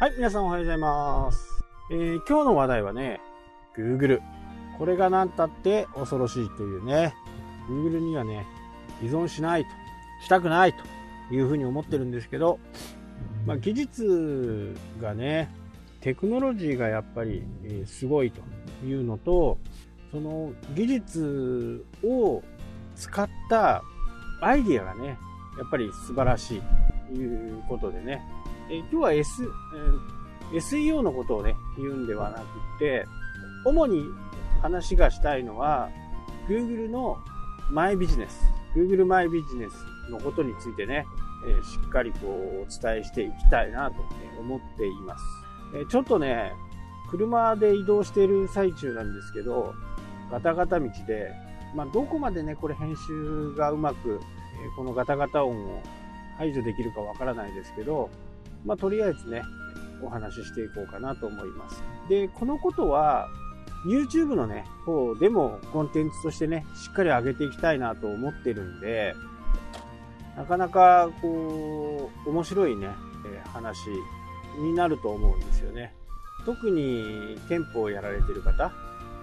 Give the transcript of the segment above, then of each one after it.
はい、皆さんおはようございます。えー今日の話題はね、Google。これが何たって恐ろしいというね、Google にはね、依存しないと、したくないというふうに思ってるんですけど、まあ、技術がね、テクノロジーがやっぱり、えすごいというのと、その技術を使ったアイディアがね、やっぱり素晴らしいということでね、え今日は S、えー SEO のことをね、言うんではなくて、主に話がしたいのは、Google のマイビジネス、Google マイビジネスのことについてね、えしっかりこうお伝えしていきたいなと、思っています。えちょっとね、車で移動している最中なんですけど、ガタガタ道で、まあ、どこまでね、これ編集がうまく、えこのガタガタ音を排除できるかわからないですけど、まあ、とりあえずね、お話ししていこうかなと思います。で、このことは、YouTube のね、方でもコンテンツとしてね、しっかり上げていきたいなと思ってるんで、なかなか、こう、面白いね、話になると思うんですよね。特に店舗をやられてる方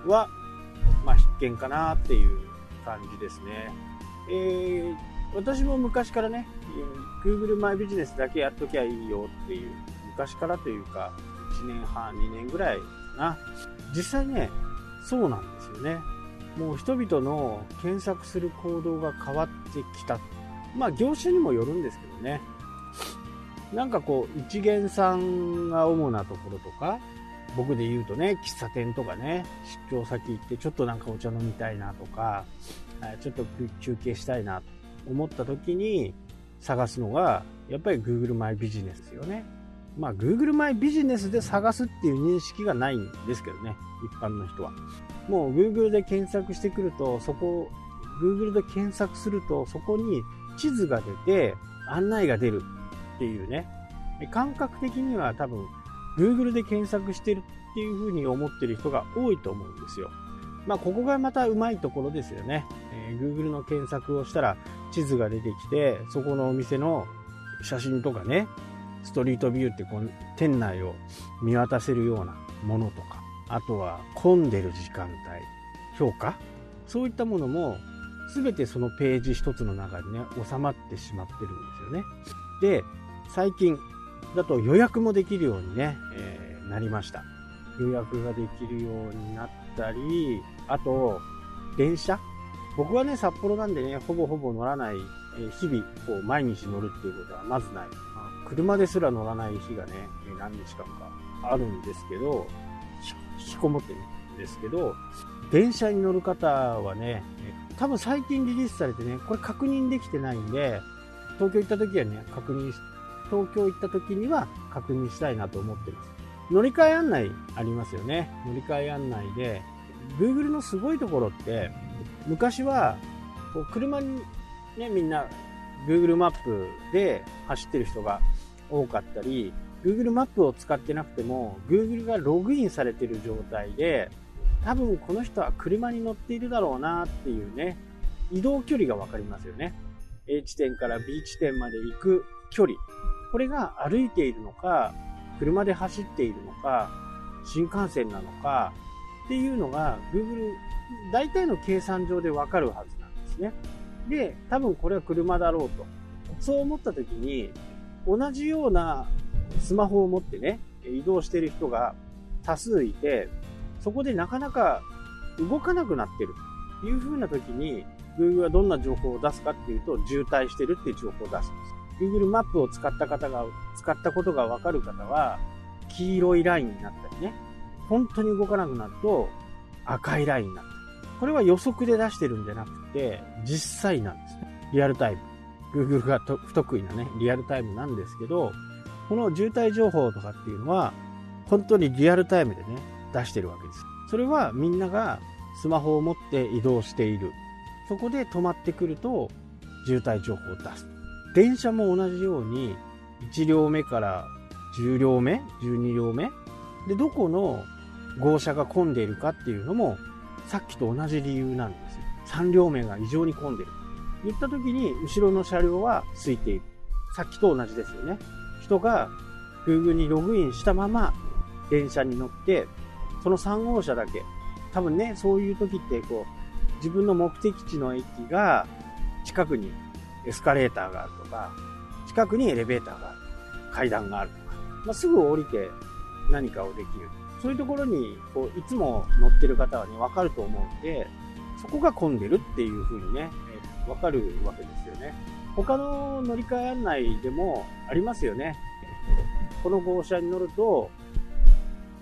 は、まあ、必見かなっていう感じですね。えー私も昔からね、Google マイビジネスだけやっときゃいいよっていう、昔からというか、1年半、2年ぐらいかな。実際ね、そうなんですよね。もう人々の検索する行動が変わってきた。まあ業種にもよるんですけどね。なんかこう、一元さんが主なところとか、僕で言うとね、喫茶店とかね、出張先行ってちょっとなんかお茶飲みたいなとか、ちょっと休憩したいなと思った時に探すのが、やっぱり Google マイビジネスですよね。まあ Google マイビジネスで探すっていう認識がないんですけどね、一般の人は。もう Google で検索してくると、そこ、Google で検索すると、そこに地図が出て案内が出るっていうね。感覚的には多分 Google で検索してるっていう風に思ってる人が多いと思うんですよ。まあ、ここがまたうまいところですよね。えー Google の検索をしたら地図が出てきて、そこのお店の写真とかね、ストリートビューってこう店内を見渡せるようなものとか、あとは混んでる時間帯、評価そういったものも全てそのページ一つの中にね、収まってしまってるんですよね。で、最近だと予約もできるようにね、えーなりました。予約ができるようになったり、あと、電車僕はね、札幌なんでね、ほぼほぼ乗らない、えー日々、こう、毎日乗るっていうことはまずない。あ車ですら乗らない日がね、えー何日間かあるんですけど、ひ引きこもってるんですけど、電車に乗る方はね、えー多分最近リリースされてね、これ確認できてないんで、東京行った時はね、確認し、東京行った時には確認したいなと思ってます。乗り換え案内ありますよね。乗り換え案内で、Google のすごいところって、昔は、こう車にね、みんな Google マップで走ってる人が多かったり、Google マップを使ってなくても、Google がログインされてる状態で、多分この人は車に乗っているだろうなっていうね、移動距離がわかりますよね。A 地点から B 地点まで行く距離。これが歩いているのか、車で走っているのか、新幹線なのか、っていうのが Google 大体の計算上でわかるはずなんですね。で、多分これは車だろうと。そう思った時に、同じようなスマホを持ってね、移動してる人が多数いて、そこでなかなか動かなくなってるという風な時に、Google はどんな情報を出すかっていうと、渋滞してるっていう情報を出すんです。Google マップを使った方が、使ったことがわかる方は、黄色いラインになったりね、本当に動かなくなると赤いラインになった。これは予測で出してるんじゃなくて、実際なんですね。リアルタイム。Google が不得意なね、リアルタイムなんですけど、この渋滞情報とかっていうのは、本当にリアルタイムでね、出してるわけです。それはみんながスマホを持って移動している。そこで止まってくると、渋滞情報を出す。電車も同じように、1両目から10両目 ?12 両目で、どこの号車が混んでいるかっていうのも、さっきと同じ理由なんですよ。3両目が異常に混んでる。言った時に、後ろの車両は空いている。さっきと同じですよね。人が Google にログインしたまま電車に乗って、その3号車だけ、多分ね、そういう時ってこう、自分の目的地の駅が近くにエスカレーターがあるとか、近くにエレベーターがある、階段があるとか、まあ、すぐ降りて何かをできる。そういうところに、こう、いつも乗ってる方はね、わかると思うんで、そこが混んでるっていう風にね、わかるわけですよね。他の乗り換え案内でもありますよね。この号車に乗ると、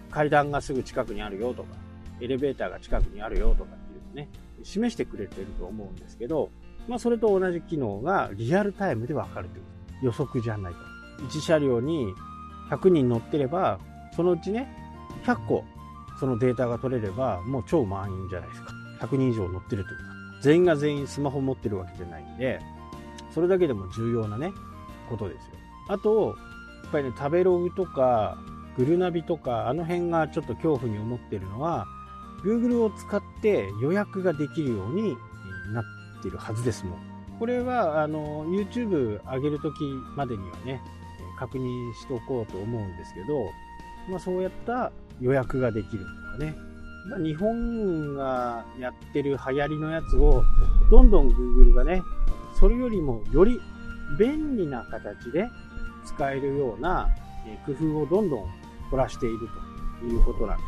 階段がすぐ近くにあるよとか、エレベーターが近くにあるよとかっていうのね、示してくれてると思うんですけど、まあそれと同じ機能がリアルタイムでわかるという。予測じゃないと。1車両に100人乗ってれば、そのうちね、100個そのデータが取れれば、もう超満員じゃないですか。100人以上乗ってるというか。全員が全員スマホ持ってるわけじゃないんで、それだけでも重要なね、ことですよ。あと、やっぱりね、食べログとか、グルナビとか、あの辺がちょっと恐怖に思ってるのは、Google を使って予約ができるようになってるはずですもん。これは、あの、YouTube 上げるときまでにはね、確認しておこうと思うんですけど、まあ、そうやった予約ができるとかね。ま、日本がやってる流行りのやつを、どんどん Google がね、それよりもより便利な形で使えるような工夫をどんどん凝らしているということなんで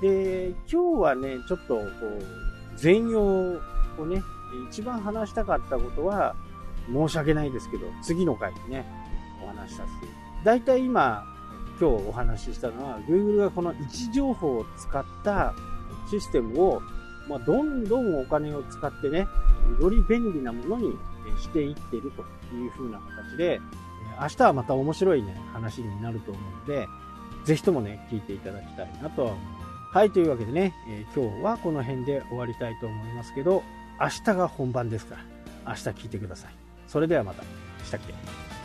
すよね。で、今日はね、ちょっとこう、全容をね、一番話したかったことは、申し訳ないですけど、次の回にね、お話しさせて。大体今、今日お話ししたのは、Google がこの位置情報を使ったシステムを、まあ、どんどんお金を使ってね、より便利なものにしていってるという風な形で、明日はまた面白いね、話になると思うので、ぜひともね、聞いていただきたいなとは思います。はい、というわけでね、えー、今日はこの辺で終わりたいと思いますけど、明日が本番ですから、明日聞いてください。それではまた。したっけ？